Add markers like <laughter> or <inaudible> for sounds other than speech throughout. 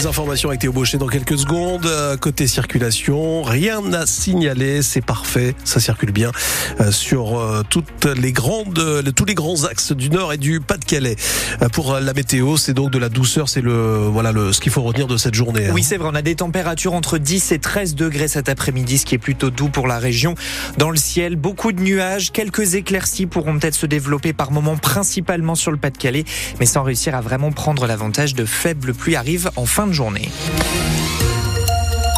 Les informations avec Théo Baucher dans quelques secondes. Euh, côté circulation, rien à signaler, c'est parfait, ça circule bien euh, sur euh, toutes les grandes, tous les grands axes du Nord et du Pas-de-Calais. Pour la météo, c'est donc de la douceur, c'est le voilà le ce qu'il faut retenir de cette journée. Hein. Oui, c'est vrai, on a des températures entre 10 et 13 degrés cet après-midi, ce qui est plutôt doux pour la région. Dans le ciel, beaucoup de nuages, quelques éclaircies pourront peut-être se développer par moments, principalement sur le Pas-de-Calais, mais sans réussir à vraiment prendre l'avantage de faibles pluies arrivent en fin de journée.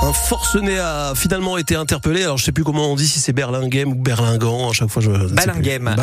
Un forcené a finalement été interpellé. Alors je sais plus comment on dit si c'est Berlinghem ou Berlingan. À chaque fois je. Balinghem.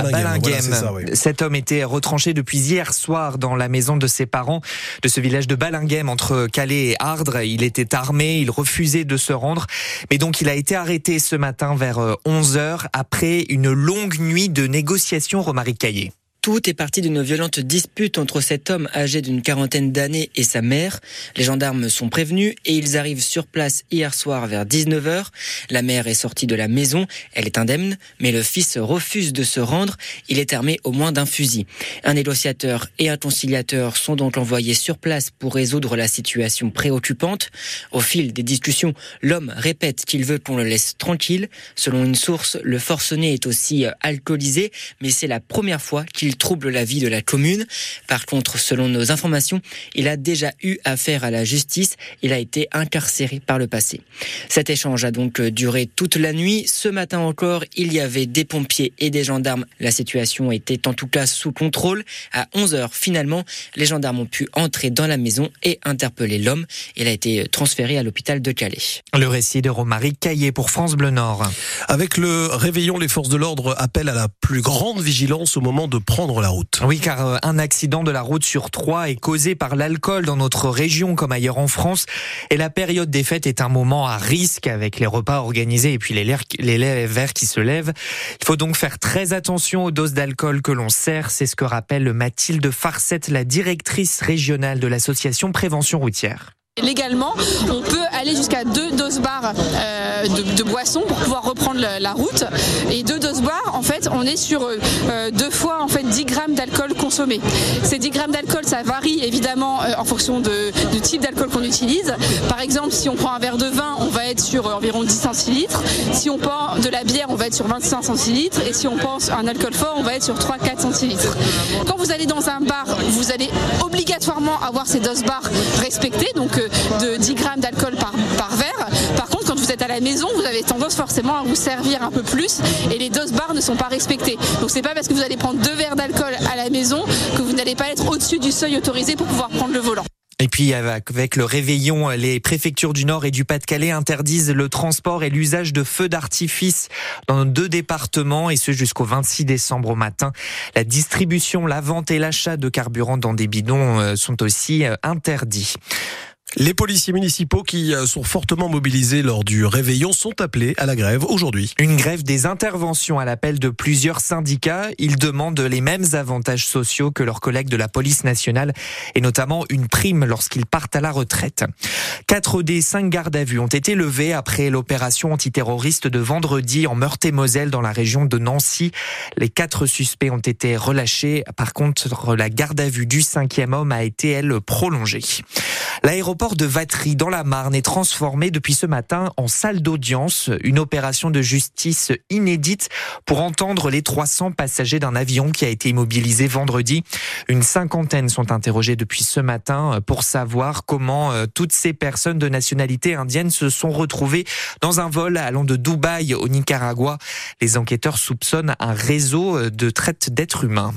Cet homme était retranché depuis hier soir dans la maison de ses parents de ce village de Balinghem entre Calais et Ardres. Il était armé, il refusait de se rendre, mais donc il a été arrêté ce matin vers 11 euh, h après une longue nuit de négociations. Romaric Caillé. Tout est parti d'une violente dispute entre cet homme âgé d'une quarantaine d'années et sa mère. Les gendarmes sont prévenus et ils arrivent sur place hier soir vers 19h. La mère est sortie de la maison, elle est indemne, mais le fils refuse de se rendre. Il est armé au moins d'un fusil. Un négociateur et un conciliateur sont donc envoyés sur place pour résoudre la situation préoccupante. Au fil des discussions, l'homme répète qu'il veut qu'on le laisse tranquille. Selon une source, le forcené est aussi alcoolisé, mais c'est la première fois qu'il il trouble la vie de la commune. Par contre, selon nos informations, il a déjà eu affaire à la justice. Il a été incarcéré par le passé. Cet échange a donc duré toute la nuit. Ce matin encore, il y avait des pompiers et des gendarmes. La situation était en tout cas sous contrôle. À 11 heures, finalement, les gendarmes ont pu entrer dans la maison et interpeller l'homme. Il a été transféré à l'hôpital de Calais. Le récit de Romaric Caillé pour France Bleu Nord. Avec le réveillon, les forces de l'ordre appellent à la plus grande vigilance au moment de prendre la route. Oui, car euh, un accident de la route sur trois est causé par l'alcool dans notre région comme ailleurs en France. Et la période des fêtes est un moment à risque avec les repas organisés et puis les, les verres qui se lèvent. Il faut donc faire très attention aux doses d'alcool que l'on sert. C'est ce que rappelle Mathilde Farcette, la directrice régionale de l'association Prévention routière. Légalement, on peut aller jusqu'à deux doses barres euh, de, boissons pour pouvoir reprendre la, route. Et deux doses barres, on est sur euh, deux fois en fait 10 grammes d'alcool consommé. Ces 10 grammes d'alcool, ça varie évidemment euh, en fonction du type d'alcool qu'on utilise. Par exemple, si on prend un verre de vin, on va être sur environ 10 centilitres. Si on prend de la bière, on va être sur 25 centilitres. Et si on pense un alcool fort, on va être sur 3-4 centilitres. Quand vous allez dans un bar, vous allez obligatoirement avoir ces doses barres respectées. Donc de 10 grammes d'alcool par verre. La maison, vous avez tendance forcément à vous servir un peu plus et les doses barres ne sont pas respectées. Donc c'est pas parce que vous allez prendre deux verres d'alcool à la maison que vous n'allez pas être au-dessus du seuil autorisé pour pouvoir prendre le volant. Et puis avec le réveillon, les préfectures du Nord et du Pas-de-Calais interdisent le transport et l'usage de feux d'artifice dans deux départements et ce jusqu'au 26 décembre au matin. La distribution, la vente et l'achat de carburant dans des bidons euh, sont aussi euh, interdits. Les policiers municipaux qui euh, sont fortement mobilisés lors du réveillon sont appelés à la grève aujourd'hui. Une grève des interventions à l'appel de plusieurs syndicats. Ils demandent les mêmes avantages sociaux que leurs collègues de la police nationale et notamment une prime lorsqu'ils partent à la retraite. Quatre des cinq gardes à vue ont été levés après l'opération antiterroriste de vendredi en Meurthe-et-Moselle dans la région de Nancy. Les quatre suspects ont été relâchés. Par contre, la garde à vue du cinquième homme a été, elle, prolongée. L'aéroport de Vatry dans la Marne est transformé depuis ce matin en salle d'audience, une opération de justice inédite pour entendre les 300 passagers d'un avion qui a été immobilisé vendredi. Une cinquantaine sont interrogés depuis ce matin pour savoir comment euh, toutes ces personnes de nationalité indienne se sont retrouvées dans un vol allant de Dubaï au Nicaragua. Les enquêteurs soupçonnent un réseau euh, de traite d'êtres humains.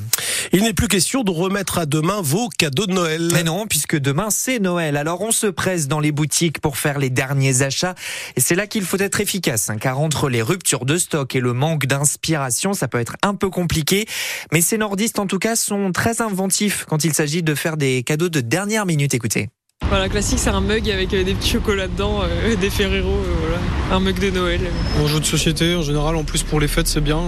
Il n'est plus question de remettre à demain vos cadeaux de Noël. Mais non, puisque demain c'est Noël. Alors on se presse dans les boutiques pour faire les derniers achats. Et c'est là qu'il faut être efficace, hein, car entre les ruptures de stock et le manque d'inspiration, ça peut être un peu compliqué. Mais ces nordistes, en tout cas, sont très inventifs quand il s'agit de faire des cadeaux de dernière minute. Écoutez. Voilà, classique, c'est un mug avec euh, des petits chocolats dedans, euh, <laughs> des Ferrero, euh, voilà. un mug de Noël. Un jeu de société, en général, en plus pour les fêtes, c'est bien.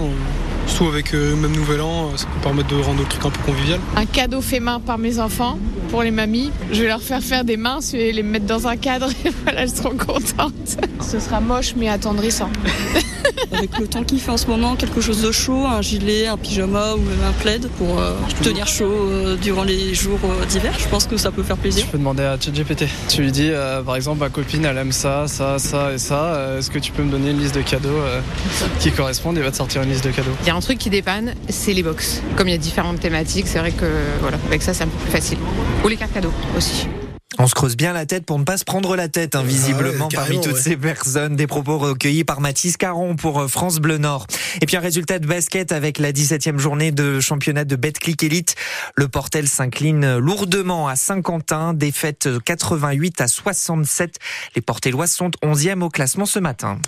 Surtout avec le même nouvel an, ça peut permettre de rendre le truc un peu convivial. Un cadeau fait main par mes enfants, pour les mamies. Je vais leur faire faire des mains, et les mettre dans un cadre, <laughs> et voilà, elles seront contentes. Ce sera moche, mais attendrissant. <laughs> Avec le temps qu'il fait en ce moment, quelque chose de chaud, un gilet, un pyjama ou même un plaid pour tenir chaud durant les jours d'hiver. Je pense que ça peut faire plaisir. Je peux demander à ChatGPT. Tu lui dis, euh, par exemple, ma copine, elle aime ça, ça, ça et ça. Euh, Est-ce que tu peux me donner une liste de cadeaux euh, qui correspondent Il va te sortir une liste de cadeaux? Il y a un truc qui dépanne, c'est les box. Comme il y a différentes thématiques, c'est vrai que voilà, avec ça, c'est un peu plus facile. Ou les cartes cadeaux aussi. On se creuse bien la tête pour ne pas se prendre la tête, hein, visiblement, ouais, parmi toutes ouais. ces personnes. Des propos recueillis par Mathis Caron pour euh, France Bleu Nord. Et puis un résultat de basket avec la 17e journée de championnat de Betclic Elite. Le Portel s'incline lourdement à Saint-Quentin, défaite 88 à 67. Les Portelois sont 11e au classement ce matin.